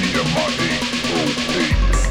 Nehemiah, okay.